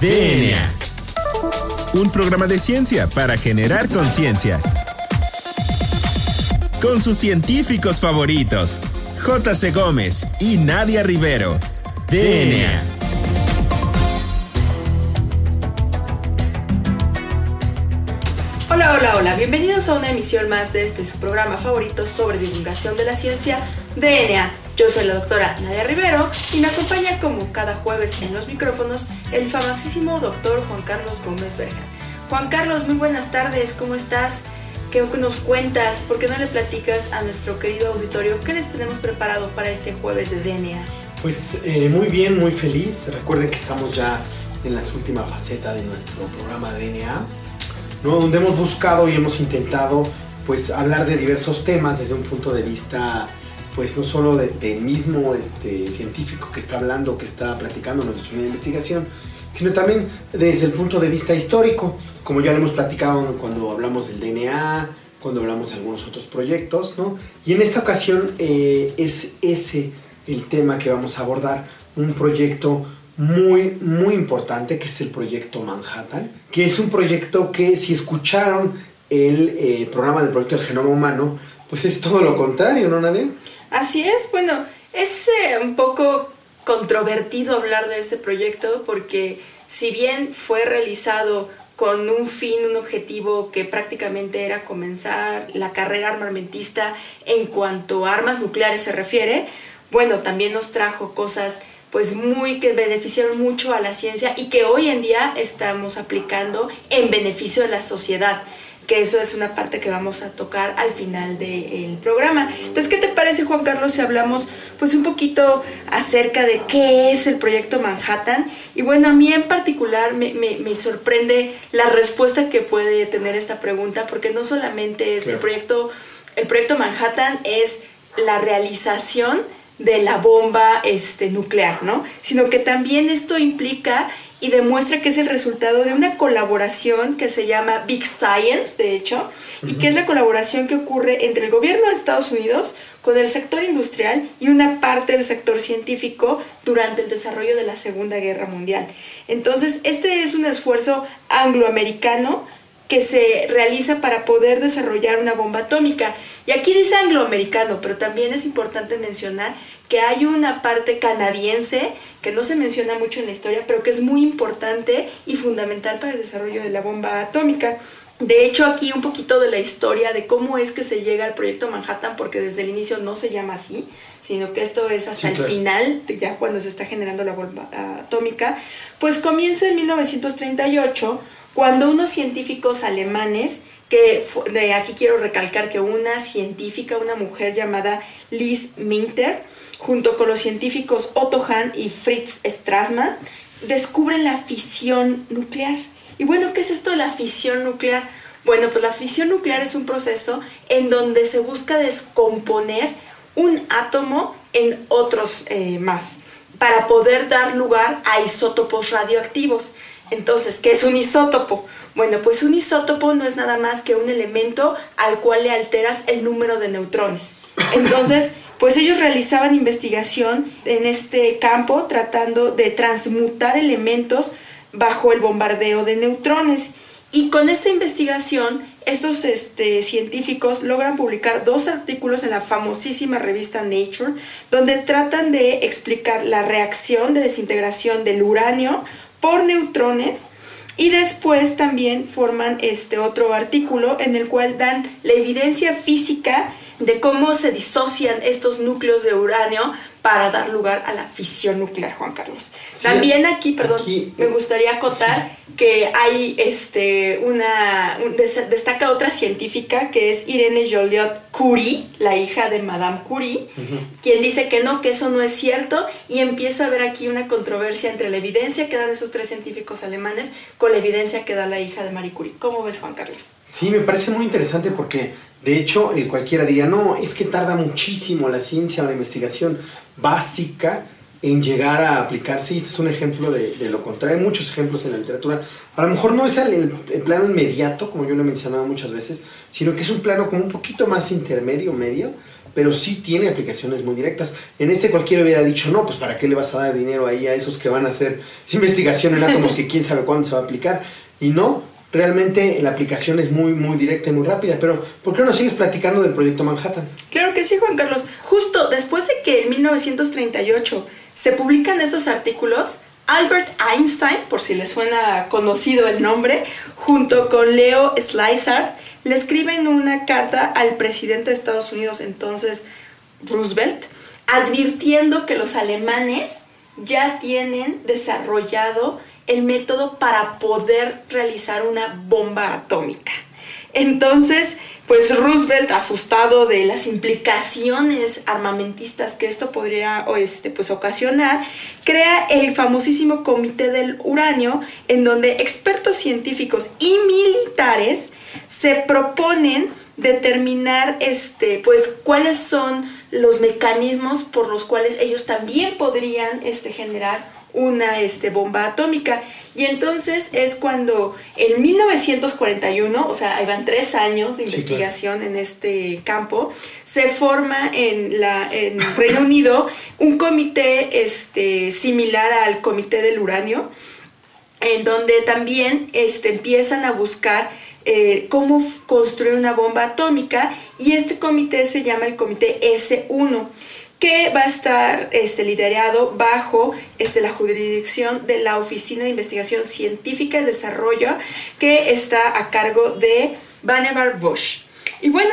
DNA. Un programa de ciencia para generar conciencia. Con sus científicos favoritos, J.C. Gómez y Nadia Rivero. DNA. Hola, hola, hola, bienvenidos a una emisión más de este su programa favorito sobre divulgación de la ciencia, DNA. Yo soy la doctora Nadia Rivero y me acompaña como cada jueves en los micrófonos el famosísimo doctor Juan Carlos Gómez Berger. Juan Carlos, muy buenas tardes, ¿cómo estás? ¿Qué nos cuentas? ¿Por qué no le platicas a nuestro querido auditorio qué les tenemos preparado para este jueves de DNA? Pues eh, muy bien, muy feliz. Recuerden que estamos ya en la última faceta de nuestro programa DNA, ¿no? donde hemos buscado y hemos intentado pues hablar de diversos temas desde un punto de vista pues no solo del mismo este, científico que está hablando, que está platicando nuestra investigación, sino también desde el punto de vista histórico, como ya lo hemos platicado cuando hablamos del DNA, cuando hablamos de algunos otros proyectos, ¿no? Y en esta ocasión eh, es ese el tema que vamos a abordar, un proyecto muy, muy importante, que es el proyecto Manhattan, que es un proyecto que si escucharon el eh, programa del proyecto del genoma humano, pues es todo lo contrario, ¿no, Nadia? Así es, bueno, es eh, un poco controvertido hablar de este proyecto porque si bien fue realizado con un fin, un objetivo que prácticamente era comenzar la carrera armamentista en cuanto a armas nucleares se refiere, bueno, también nos trajo cosas pues muy que beneficiaron mucho a la ciencia y que hoy en día estamos aplicando en beneficio de la sociedad que eso es una parte que vamos a tocar al final del programa. Entonces, ¿qué te parece, Juan Carlos, si hablamos pues un poquito acerca de qué es el proyecto Manhattan? Y bueno, a mí en particular me, me, sorprende la respuesta que puede tener esta pregunta, porque no solamente es el proyecto, el proyecto Manhattan es la realización de la bomba este, nuclear, ¿no? Sino que también esto implica y demuestra que es el resultado de una colaboración que se llama Big Science, de hecho, y que es la colaboración que ocurre entre el gobierno de Estados Unidos con el sector industrial y una parte del sector científico durante el desarrollo de la Segunda Guerra Mundial. Entonces, este es un esfuerzo angloamericano que se realiza para poder desarrollar una bomba atómica. Y aquí dice angloamericano, pero también es importante mencionar que hay una parte canadiense que no se menciona mucho en la historia, pero que es muy importante y fundamental para el desarrollo de la bomba atómica. De hecho, aquí un poquito de la historia de cómo es que se llega al proyecto Manhattan, porque desde el inicio no se llama así, sino que esto es hasta el final, ya cuando se está generando la bomba atómica, pues comienza en 1938, cuando unos científicos alemanes que de aquí quiero recalcar que una científica, una mujer llamada Liz Minter, junto con los científicos Otto Hahn y Fritz Strassmann, descubren la fisión nuclear. Y bueno, ¿qué es esto de la fisión nuclear? Bueno, pues la fisión nuclear es un proceso en donde se busca descomponer un átomo en otros eh, más para poder dar lugar a isótopos radioactivos. Entonces, ¿qué es un isótopo? Bueno, pues un isótopo no es nada más que un elemento al cual le alteras el número de neutrones. Entonces, pues ellos realizaban investigación en este campo tratando de transmutar elementos bajo el bombardeo de neutrones. Y con esta investigación, estos este, científicos logran publicar dos artículos en la famosísima revista Nature, donde tratan de explicar la reacción de desintegración del uranio por neutrones y después también forman este otro artículo en el cual dan la evidencia física de cómo se disocian estos núcleos de uranio para dar lugar a la fisión nuclear, Juan Carlos. También aquí, perdón, me gustaría acotar que hay este, una, destaca otra científica que es Irene Joliot Curie, la hija de Madame Curie, quien dice que no, que eso no es cierto y empieza a haber aquí una controversia entre la evidencia que dan esos tres científicos alemanes con la evidencia que da la hija de Marie Curie. ¿Cómo ves, Juan Carlos? Sí, me parece muy interesante porque de hecho, eh, cualquiera diría, no, es que tarda muchísimo la ciencia o la investigación básica en llegar a aplicarse. Y este es un ejemplo de, lo contrario. Hay muchos ejemplos en la literatura. A lo mejor no es el, plano inmediato, como yo lo he mencionado muchas veces, sino que es un plano como un poquito más intermedio, medio, pero sí tiene aplicaciones muy directas. En este cualquiera hubiera dicho, no, pues para qué le vas a dar dinero ahí a esos que van a hacer investigación en átomos que quién sabe cuándo se va a aplicar. Y no, realmente la aplicación es muy, muy directa y muy rápida. Pero, ¿por qué no sigues platicando del proyecto Manhattan? Claro que sí, Juan Carlos. Justo después de que en 1938 se publican estos artículos, Albert Einstein, por si le suena conocido el nombre, junto con Leo Szilard, le escriben una carta al presidente de Estados Unidos, entonces Roosevelt, advirtiendo que los alemanes ya tienen desarrollado el método para poder realizar una bomba atómica. Entonces, pues Roosevelt, asustado de las implicaciones armamentistas que esto podría este, pues, ocasionar, crea el famosísimo Comité del Uranio, en donde expertos científicos y militares se proponen determinar este, pues, cuáles son los mecanismos por los cuales ellos también podrían este, generar una este, bomba atómica. Y entonces es cuando en 1941, o sea, ahí van tres años de investigación en este campo, se forma en, la, en Reino Unido un comité este, similar al Comité del Uranio, en donde también este, empiezan a buscar eh, cómo construir una bomba atómica. Y este comité se llama el Comité S1 que va a estar este, liderado bajo este, la jurisdicción de la Oficina de Investigación Científica y Desarrollo que está a cargo de Vannevar Bush. Y bueno,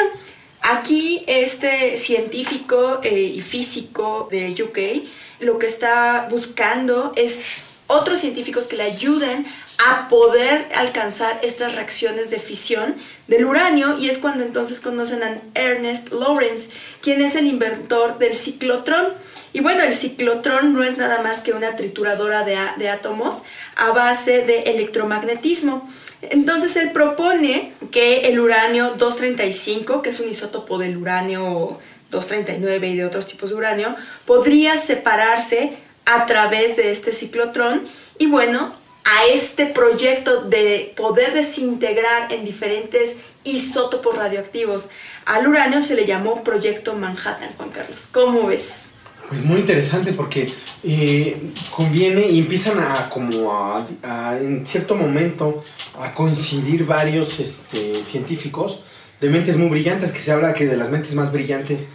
aquí este científico eh, y físico de UK lo que está buscando es otros científicos que le ayuden a poder alcanzar estas reacciones de fisión del uranio y es cuando entonces conocen a Ernest Lawrence, quien es el inventor del ciclotrón. Y bueno, el ciclotrón no es nada más que una trituradora de, de átomos a base de electromagnetismo. Entonces él propone que el uranio 235, que es un isótopo del uranio 239 y de otros tipos de uranio, podría separarse a través de este ciclotrón y bueno, a este proyecto de poder desintegrar en diferentes isótopos radioactivos al uranio se le llamó Proyecto Manhattan, Juan Carlos. ¿Cómo ves? Pues muy interesante porque eh, conviene y empiezan a como a, en cierto momento a coincidir varios este, científicos de mentes muy brillantes, que se habla que de las mentes más brillantes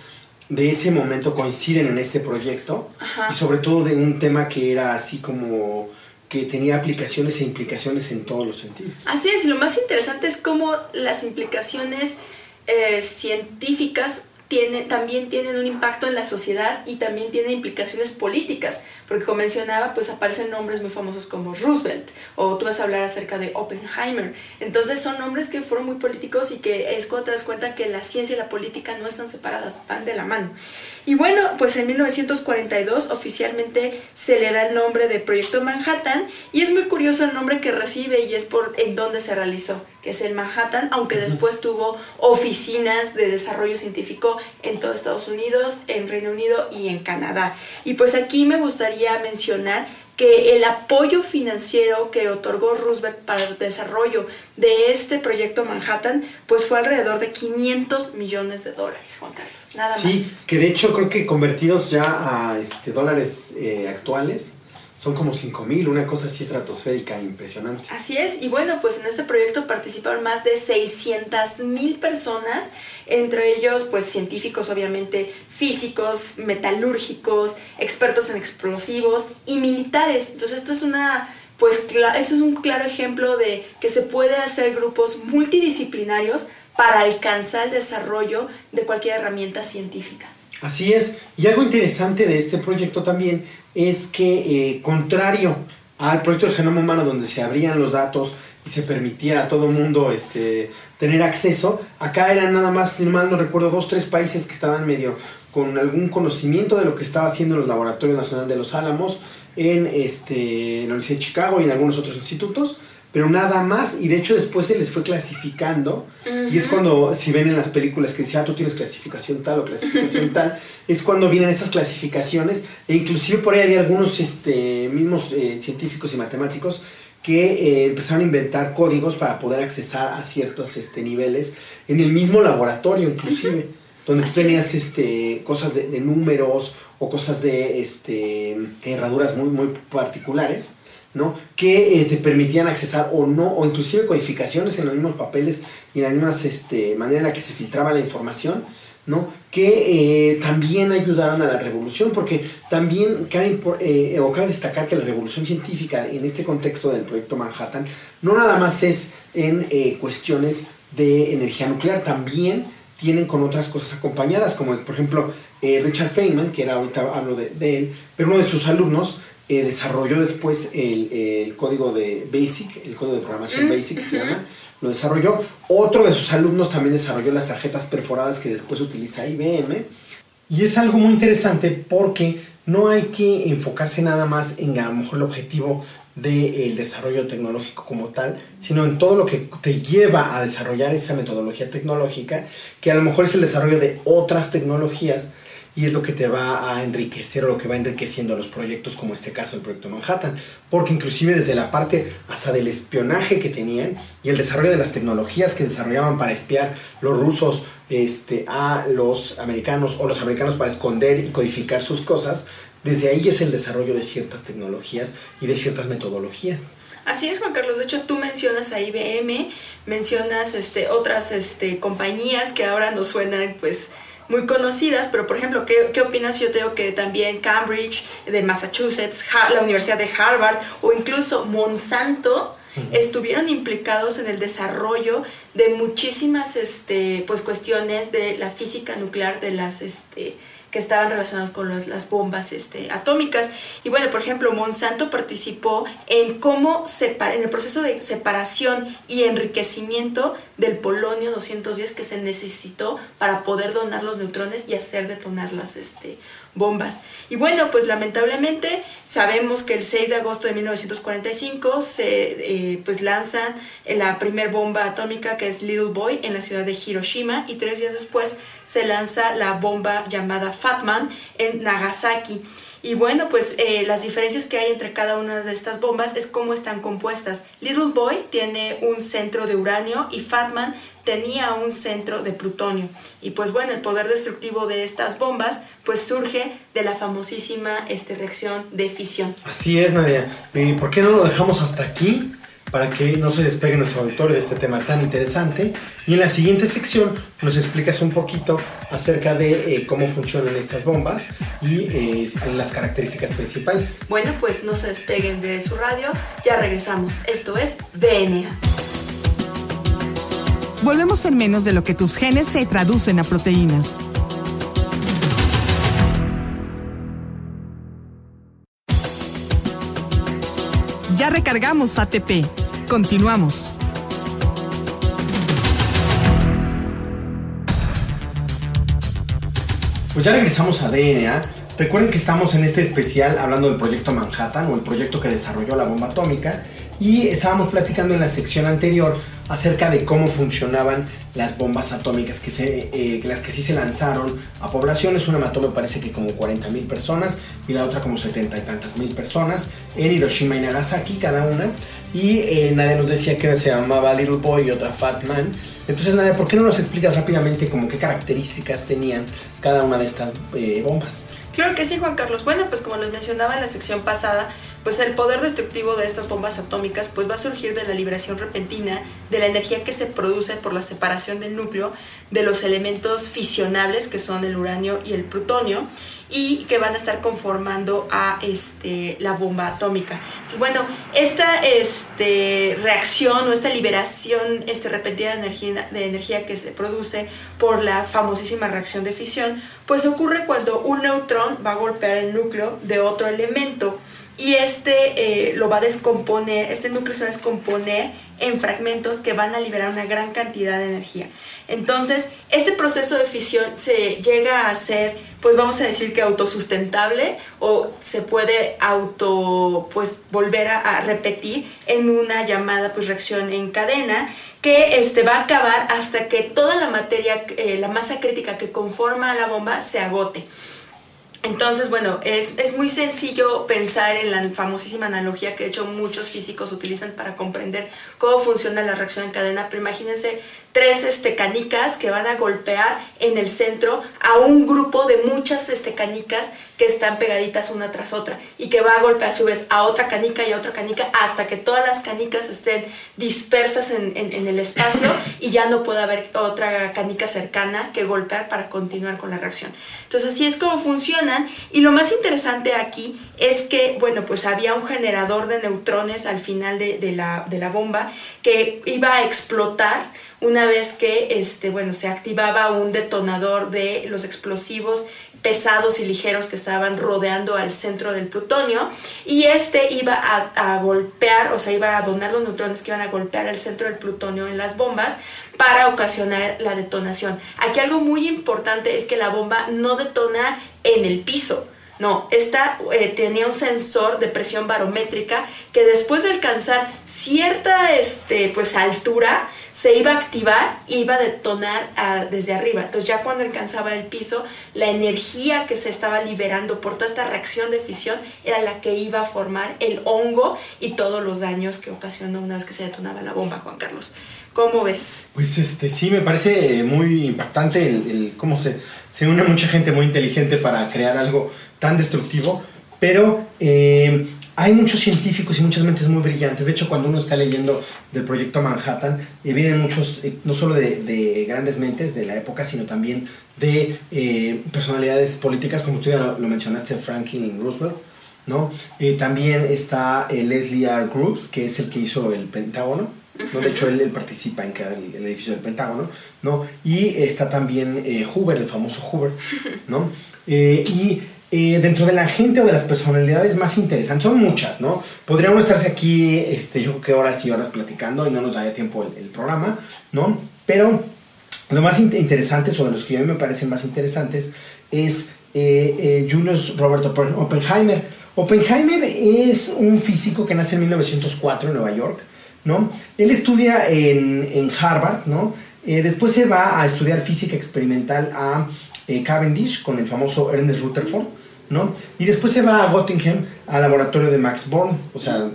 de ese momento coinciden en este proyecto y sobre todo de un tema que era así como que tenía aplicaciones e implicaciones en todos los sentidos. Así es, y lo más interesante es cómo las implicaciones eh, científicas tiene, también tienen un impacto en la sociedad y también tienen implicaciones políticas, porque como mencionaba, pues aparecen nombres muy famosos como Roosevelt, o tú vas a hablar acerca de Oppenheimer. Entonces son nombres que fueron muy políticos y que es cuando te das cuenta que la ciencia y la política no están separadas, van de la mano. Y bueno, pues en 1942 oficialmente se le da el nombre de Proyecto Manhattan y es muy curioso el nombre que recibe y es por en dónde se realizó, que es el Manhattan, aunque después tuvo oficinas de desarrollo científico en todo Estados Unidos, en Reino Unido y en Canadá. Y pues aquí me gustaría mencionar que el apoyo financiero que otorgó Roosevelt para el desarrollo de este proyecto Manhattan, pues fue alrededor de 500 millones de dólares, Juan Carlos, nada más. Sí, que de hecho creo que convertidos ya a este, dólares eh, actuales, son como 5 mil, una cosa así estratosférica, impresionante. Así es, y bueno, pues en este proyecto participaron más de 600 mil personas, entre ellos pues científicos obviamente, físicos, metalúrgicos, expertos en explosivos y militares. Entonces esto es una pues esto es un claro ejemplo de que se puede hacer grupos multidisciplinarios para alcanzar el desarrollo de cualquier herramienta científica. Así es, y algo interesante de este proyecto también es que, eh, contrario al proyecto del genoma humano, donde se abrían los datos y se permitía a todo mundo este, tener acceso, acá eran nada más, si mal no recuerdo, dos, tres países que estaban medio con algún conocimiento de lo que estaba haciendo el Laboratorio Nacional de los Álamos en, este, en la Universidad de Chicago y en algunos otros institutos pero nada más. Y de hecho después se les fue clasificando. Y es cuando, si ven en las películas que dice, ah, tú tienes clasificación tal o clasificación tal, es cuando vienen estas clasificaciones. E inclusive por ahí había algunos este, mismos eh, científicos y matemáticos que eh, empezaron a inventar códigos para poder accesar a ciertos este, niveles en el mismo laboratorio inclusive. donde tú tenías este, cosas de, números o cosas de este, herraduras muy, muy particulares. Que eh, te permitían accesar o no, o inclusive codificaciones en los mismos papeles y en la misma este, manera en la que se filtraba la información, ¿no? que eh, también ayudaron a la revolución, porque también cabe, eh, destacar que la revolución científica en este contexto del proyecto Manhattan no nada más es en eh, cuestiones de energía nuclear, también tienen con otras cosas acompañadas, como por ejemplo Richard Feynman, que era ahorita hablo de, él, pero uno de sus alumnos desarrolló después el, código de BASIC, el código de programación mm, BASIC que se llama, lo desarrolló. Otro de sus alumnos también desarrolló las tarjetas perforadas que después utiliza IBM. Y es algo muy interesante porque no hay que enfocarse nada más en a lo mejor el objetivo del desarrollo tecnológico como tal, sino en todo lo que te lleva a desarrollar esa metodología tecnológica, que a lo mejor es el desarrollo de otras tecnologías y es lo que te va a enriquecer o lo que va enriqueciendo los proyectos como este caso el proyecto Manhattan, porque inclusive desde la parte hasta del espionaje que tenían y el desarrollo de las tecnologías que desarrollaban para espiar los rusos este, a los americanos o los americanos para esconder y codificar sus cosas, desde ahí es el desarrollo de ciertas tecnologías y de ciertas metodologías. Así es, Juan Carlos. De hecho, tú mencionas a IBM, mencionas este, otras este, compañías que ahora nos suenan, pues, muy conocidas, pero por ejemplo, ¿qué, qué opinas? Yo tengo que también Cambridge, de Massachusetts, la Universidad de Harvard o incluso Monsanto estuvieron implicados en el desarrollo de muchísimas este, pues, cuestiones de la física nuclear, de las... Este, que estaban relacionados con las bombas este, atómicas. Y bueno, por ejemplo, Monsanto participó en cómo separa, en el proceso de separación y enriquecimiento del polonio 210 que se necesitó para poder donar los neutrones y hacer detonar las este, bombas. Y bueno, pues lamentablemente sabemos que el 6 de agosto de 1945 se eh, pues lanzan la primer bomba atómica que es Little Boy en la ciudad de Hiroshima y tres días después se lanza la bomba llamada Fatman en Nagasaki. Y bueno, pues eh, las diferencias que hay entre cada una de estas bombas es cómo están compuestas. Little Boy tiene un centro de uranio y Fatman tenía un centro de plutonio. Y pues bueno, el poder destructivo de estas bombas pues surge de la famosísima este, reacción de fisión. Así es, Nadia. ¿Y por qué no lo dejamos hasta aquí? Para que no se despegue nuestro auditorio de este tema tan interesante. Y en la siguiente sección nos explicas un poquito acerca de eh, cómo funcionan estas bombas y eh, las características principales. Bueno, pues no se despeguen de su radio. Ya regresamos. Esto es DNA. Volvemos en menos de lo que tus genes se traducen a proteínas. Ya recargamos ATP. Continuamos. Pues ya regresamos a DNA. Recuerden que estamos en este especial hablando del proyecto Manhattan o el proyecto que desarrolló la bomba atómica y estábamos platicando en la sección anterior acerca de cómo funcionaban las bombas atómicas, que se, eh, las que sí se lanzaron a poblaciones. Una mató me parece que como 40 mil personas y la otra como 70 y tantas mil personas en Hiroshima y Nagasaki cada una. Y eh, nadie nos decía que se llamaba Little Boy y otra Fat Man. Entonces, Nadia, ¿por qué no nos explicas rápidamente como qué características tenían cada una de estas eh, bombas? Claro que sí, Juan Carlos. Bueno, pues como les mencionaba en la sección pasada, pues el poder destructivo de estas bombas atómicas pues va a surgir de la liberación repentina de la energía que se produce por la separación del núcleo de los elementos fisionables que son el uranio y el plutonio y que van a estar conformando a este, la bomba atómica. bueno, esta este, reacción o esta liberación este, repentina de energía, de energía que se produce por la famosísima reacción de fisión, pues ocurre cuando un neutrón va a golpear el núcleo de otro elemento y este eh, lo va a descomponer, este núcleo se va a descomponer en fragmentos que van a liberar una gran cantidad de energía. Entonces, este proceso de fisión se llega a ser, pues vamos a decir que autosustentable o se puede auto, pues volver a, repetir en una llamada pues reacción en cadena que este, va a acabar hasta que toda la materia, eh, la masa crítica que conforma la bomba se agote. Entonces, bueno, es, es, muy sencillo pensar en la famosísima analogía que de hecho muchos físicos utilizan para comprender cómo funciona la reacción en cadena, pero imagínense tres este, canicas que van a golpear en el centro a un grupo de muchas este, canicas que están pegaditas una tras otra y que va a golpear a su vez a otra canica y a otra canica hasta que todas las canicas estén dispersas en, en, el espacio y ya no pueda haber otra canica cercana que golpear para continuar con la reacción. Entonces así es como funcionan y lo más interesante aquí es que, bueno, pues había un generador de neutrones al final de, de, la, de la bomba que iba a explotar una vez que este, bueno, se activaba un detonador de los explosivos pesados y ligeros que estaban rodeando al centro del plutonio y este iba a, golpear, o sea, iba a donar los neutrones que iban a golpear el centro del plutonio en las bombas para ocasionar la detonación. Aquí algo muy importante es que la bomba no detona en el piso, no, esta eh, tenía un sensor de presión barométrica que después de alcanzar cierta este, pues, altura se iba a activar y iba a detonar ah, desde arriba. Entonces ya cuando alcanzaba el piso, la energía que se estaba liberando por toda esta reacción de fisión era la que iba a formar el hongo y todos los daños que ocasionó una vez que se detonaba la bomba, Juan Carlos. ¿Cómo ves? Pues este sí, me parece muy impactante el, cómo se, se une mucha gente muy inteligente para crear algo tan destructivo, pero eh, hay muchos científicos y muchas mentes muy brillantes. De hecho, cuando uno está leyendo del proyecto Manhattan, eh, vienen muchos, eh, no solo de, grandes mentes de la época, sino también de eh, personalidades políticas, como tú ya lo, mencionaste, Franklin Roosevelt. ¿no? también está Leslie R. Groups, que es el que hizo el Pentágono. ¿no? De hecho, él, participa en crear el, edificio del Pentágono. ¿no? Y está también Hoover, el famoso Hoover. ¿no? y eh, dentro de la gente o de las personalidades más interesantes, son muchas, ¿no? Podríamos estarse aquí, este, yo creo que horas y horas platicando y no nos daría tiempo el, programa, ¿no? Pero lo más interesante, o de los que a mí me parecen más interesantes, es eh, eh, Julius Robert Oppenheimer. Oppenheimer es un físico que nace en 1904 en Nueva York, ¿no? Él estudia en, en Harvard, ¿no? después se va a estudiar física experimental a Cavendish con el famoso Ernest Rutherford, ¿no? Y después se va a Göttingen, al laboratorio de Max Born, o sea,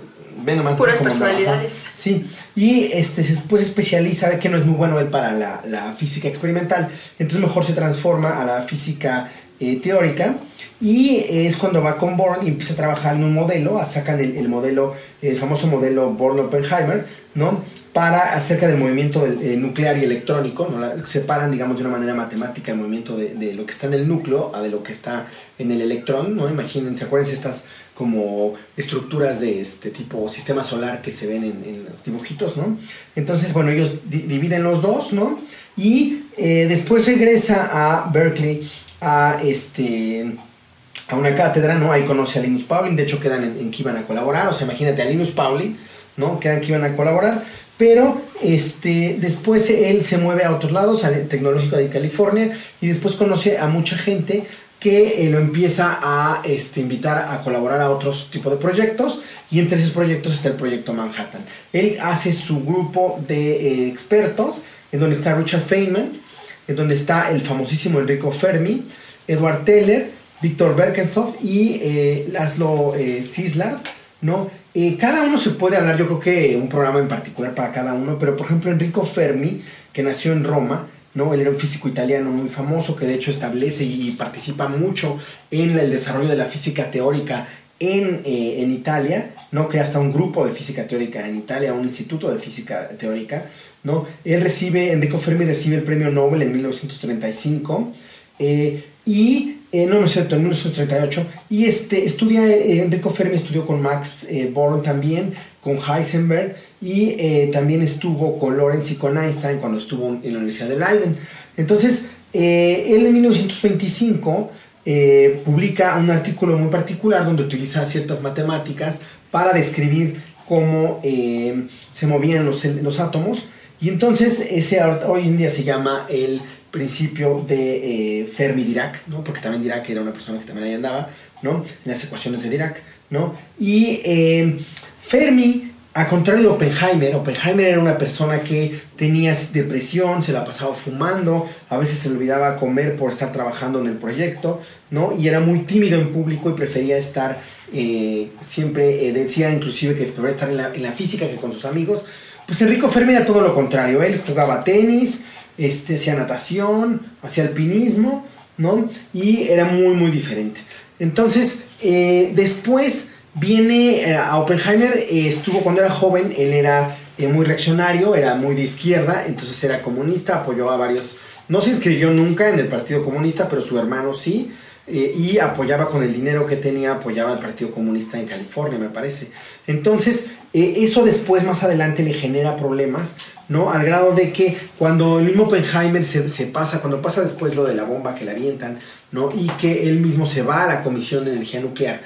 ven nomás. Puras personalidades. Sí, y este, después especializa, ve que no es muy bueno él para la, física experimental, entonces mejor se transforma a la física eh, teórica. Y es cuando va con Born y empieza a trabajar en un modelo, sacan el, el modelo, el famoso modelo Born-Oppenheimer, ¿no? Para acerca del movimiento eh, nuclear y electrónico, ¿no? separan, digamos, de una manera matemática el movimiento de, lo que está en el núcleo a de lo que está en el electrón, ¿no? Imagínense, acuérdense estas como estructuras de este tipo sistema solar que se ven en, los dibujitos, ¿no? Entonces, bueno, ellos dividen los dos, ¿no? Y eh, después regresa a Berkeley a este a una cátedra, ¿no? Ahí conoce a Linus Pauling, de hecho quedan en, en que iban a colaborar, o sea, imagínate a Linus Pauling, ¿no? Quedan que iban a colaborar pero este, después él se mueve a otros lados, al Tecnológico de California, y después conoce a mucha gente que eh, lo empieza a este, invitar a colaborar a otros tipos de proyectos y entre esos proyectos está el proyecto Manhattan. Él hace su grupo de eh, expertos en donde está Richard Feynman, en donde está el famosísimo Enrico Fermi, Edward Teller, Víctor Berkenstoff y eh, Laszlo eh, ¿no? Eh, cada uno se puede hablar, yo creo que un programa en particular para cada uno, pero por ejemplo Enrico Fermi, que nació en Roma, ¿no? Él era un físico italiano muy famoso que de hecho establece y participa mucho en el desarrollo de la física teórica en, eh, en Italia, ¿no? Crea hasta un grupo de física teórica en Italia, un instituto de física teórica, ¿no? Él recibe, Enrico Fermi recibe el premio Nobel en 1935 eh, y eh, no, no es cierto, en 1938. Y este, estudia, eh, Enrico Fermi estudió con Max eh, Born también, con Heisenberg, y también estuvo con Lorentz y con Einstein cuando estuvo en la Universidad de Leiden. Entonces, él en 1925 publica un artículo muy particular donde utiliza ciertas matemáticas para describir cómo se movían los, los átomos. Y entonces ese hoy en día se llama el principio de eh, Fermi-Dirac, ¿no? porque también Dirac era una persona que también ahí andaba, ¿no? en las ecuaciones de Dirac. ¿no? Y eh, Fermi a contrario de Oppenheimer, Oppenheimer era una persona que tenía depresión, se la pasaba fumando, a veces se le olvidaba comer por estar trabajando en el proyecto, ¿no? Y era muy tímido en público y prefería estar, eh, siempre decía inclusive que prefería estar en la, en la, física que con sus amigos. Pues Enrico Fermi era todo lo contrario, él jugaba tenis, este, hacía natación, hacía alpinismo, ¿no? Y era muy, muy diferente. Entonces, eh, después Viene eh, a Oppenheimer, eh, estuvo cuando era joven, él era eh, muy reaccionario, era muy de izquierda, entonces era comunista, apoyó a varios, no se inscribió nunca en el Partido Comunista, pero su hermano sí, y apoyaba con el dinero que tenía, apoyaba al Partido Comunista en California, me parece. Entonces, eso después, más adelante, le genera problemas, ¿no? Al grado de que cuando el mismo Oppenheimer se, pasa, cuando pasa después lo de la bomba que le avientan, ¿no? Y que él mismo se va a la Comisión de Energía Nuclear,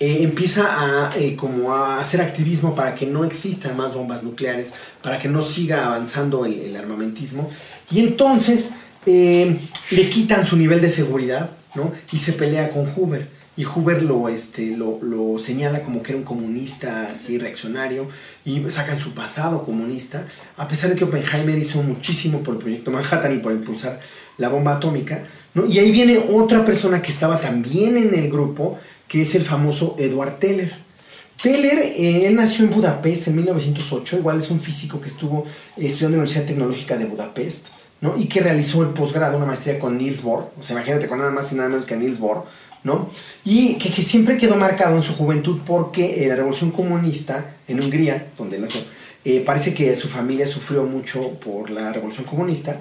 eh, empieza a, eh, como a hacer activismo para que no existan más bombas nucleares, para que no siga avanzando el, armamentismo. Y entonces eh, le quitan su nivel de seguridad ¿no? y se pelea con Hoover. Y Hoover lo, este, lo, lo, señala como que era un comunista así reaccionario y sacan su pasado comunista, a pesar de que Oppenheimer hizo muchísimo por el proyecto Manhattan y por impulsar la bomba atómica. ¿no? Y ahí viene otra persona que estaba también en el grupo, que es el famoso Edward Teller. Teller, eh, él nació en Budapest en 1908, igual es un físico que estuvo estudiando en la Universidad Tecnológica de Budapest, ¿no? Y que realizó el posgrado, una maestría con Niels Bohr, o sea, imagínate con nada más y nada menos que Niels Bohr, Y que, siempre quedó marcado en su juventud porque eh, la revolución comunista en Hungría, donde nació, eh, parece que su familia sufrió mucho por la revolución comunista.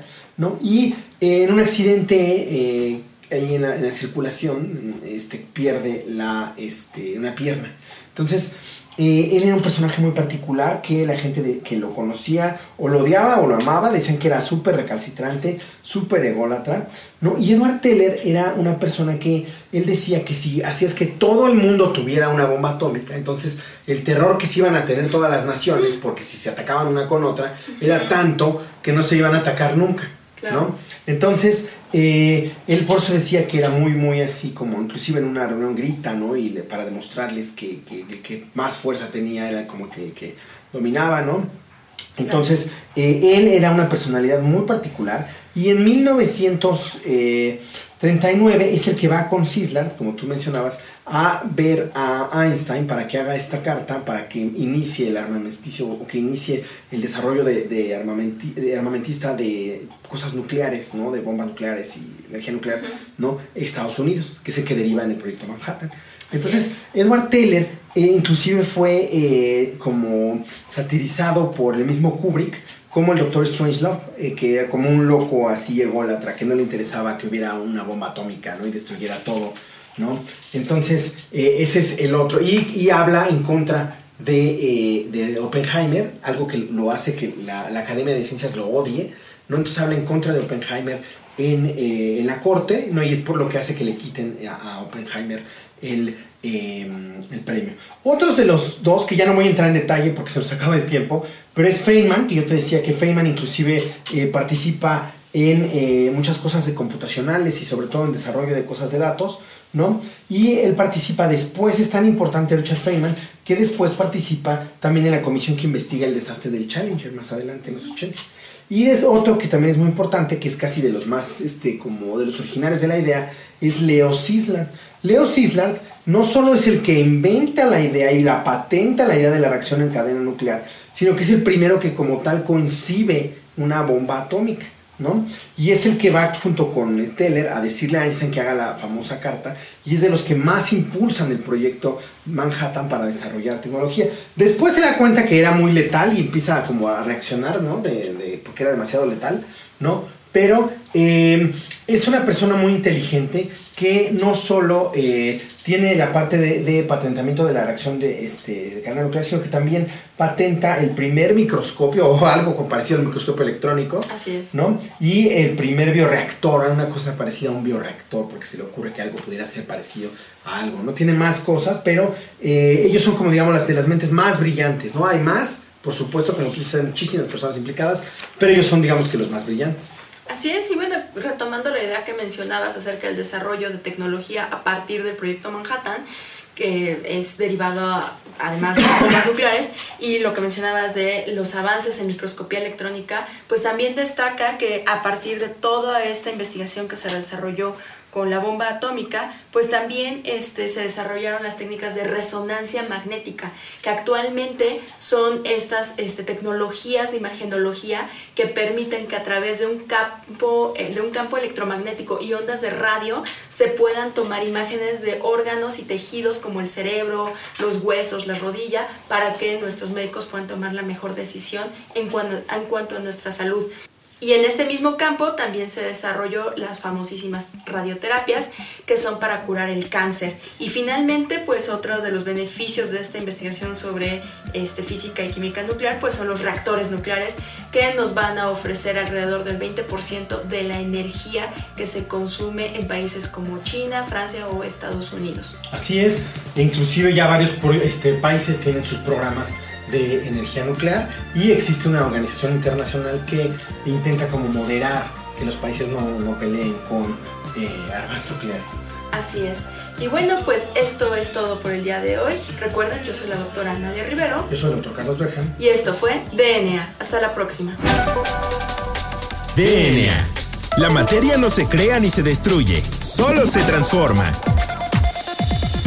Y en un accidente ahí en la, circulación este, pierde la, este, una pierna. Entonces, eh, él era un personaje muy particular que la gente de, que lo conocía o lo odiaba o lo amaba, decían que era súper recalcitrante, súper ególatra, ¿no? Y Edward Teller era una persona que él decía que si hacías que todo el mundo tuviera una bomba atómica, entonces el terror que se iban a tener todas las naciones, porque si se atacaban una con otra, era tanto que no se iban a atacar nunca, ¿no? Entonces, eh, él por eso decía que era muy, muy así, como inclusive en una reunión grita, ¿no? Y para demostrarles que, el que más fuerza tenía era como que el que dominaba, ¿no? Entonces, eh, él era una personalidad muy particular y en 1939 es el que va con Sislard, como tú mencionabas, a ver a Einstein para que haga esta carta, para que inicie el armamenticio o que inicie el desarrollo de, de, armamentista de cosas nucleares, ¿no? de bombas nucleares y energía nuclear, ¿no? Estados Unidos, que es el que deriva en el proyecto Manhattan. Entonces, Edward Taylor eh, inclusive fue eh, como satirizado por el mismo Kubrick como el Doctor Strangelove, eh, que era como un loco así ególatra, que no le interesaba que hubiera una bomba atómica ¿no? y destruyera todo ¿no? Entonces, eh, ese es el otro. Y, habla en contra de, eh, Oppenheimer, algo que lo hace que la, Academia de Ciencias lo odie, ¿no? Entonces habla en contra de Oppenheimer en, la corte, ¿no? Y es por lo que hace que le quiten a, Oppenheimer el, em, el, premio. Otros de los dos, que ya no voy a entrar en detalle porque se nos acaba el tiempo, pero es Feynman, que yo te decía que Feynman inclusive participa en muchas cosas de computacionales y sobre todo en desarrollo de cosas de datos, ¿no? Y él participa después, es tan importante Richard Feynman, que después participa también en la comisión que investiga el desastre del Challenger más adelante en los 80. Y es otro que también es muy importante, que es casi de los más, este, como de los originarios de la idea, es Leo Szilard. Leo Szilard no solo es el que inventa la idea y la patenta la idea de la reacción en cadena nuclear, sino que es el primero que como tal concibe una bomba atómica. ¿no? Y es el que va junto con Teller a decirle a Einstein que haga la famosa carta y es de los que más impulsan el proyecto Manhattan para desarrollar tecnología. Después se da cuenta que era muy letal y empieza como a reaccionar, ¿no? De, porque era demasiado letal, ¿no? Pero eh, es una persona muy inteligente que no solo eh, tiene la parte de, patentamiento de la reacción de, este, de cadena nuclear, sino que también patenta el primer microscopio o algo parecido al microscopio electrónico. Así es. ¿no? Y el primer bioreactor, una cosa parecida a un bioreactor, porque se le ocurre que algo pudiera ser parecido a algo. No tiene más cosas, pero eh, ellos son como digamos las de las mentes más brillantes, ¿no? Hay más, por supuesto que no ser muchísimas personas implicadas, pero ellos son digamos que los más brillantes. Así es, y bueno, retomando la idea que mencionabas acerca del desarrollo de tecnología a partir del proyecto Manhattan, que es derivado además de bombas nucleares y lo que mencionabas de los avances en microscopía electrónica, pues también destaca que a partir de toda esta investigación que se desarrolló con la bomba atómica, pues también este, se desarrollaron las técnicas de resonancia magnética, que actualmente son estas este, tecnologías de imagenología que permiten que a través de un, campo, eh, de un campo electromagnético y ondas de radio se puedan tomar imágenes de órganos y tejidos como el cerebro, los huesos, la rodilla, para que nuestros médicos puedan tomar la mejor decisión en cuanto, en cuanto a nuestra salud. Y en este mismo campo también se desarrolló las famosísimas radioterapias que son para curar el cáncer. Y finalmente, pues otro de los beneficios de esta investigación sobre este, física y química nuclear, pues son los reactores nucleares que nos van a ofrecer alrededor del 20% de la energía que se consume en países como China, Francia o Estados Unidos. Así es, inclusive ya varios este, países tienen sus programas de energía nuclear y existe una organización internacional que intenta como moderar que los países no, no peleen con eh, armas nucleares. Así es. Y bueno, pues esto es todo por el día de hoy. Recuerden, yo soy la doctora Nadia Rivero. Yo soy el doctor Carlos Beckham. Y esto fue DNA. Hasta la próxima. DNA. La materia no se crea ni se destruye, solo se transforma.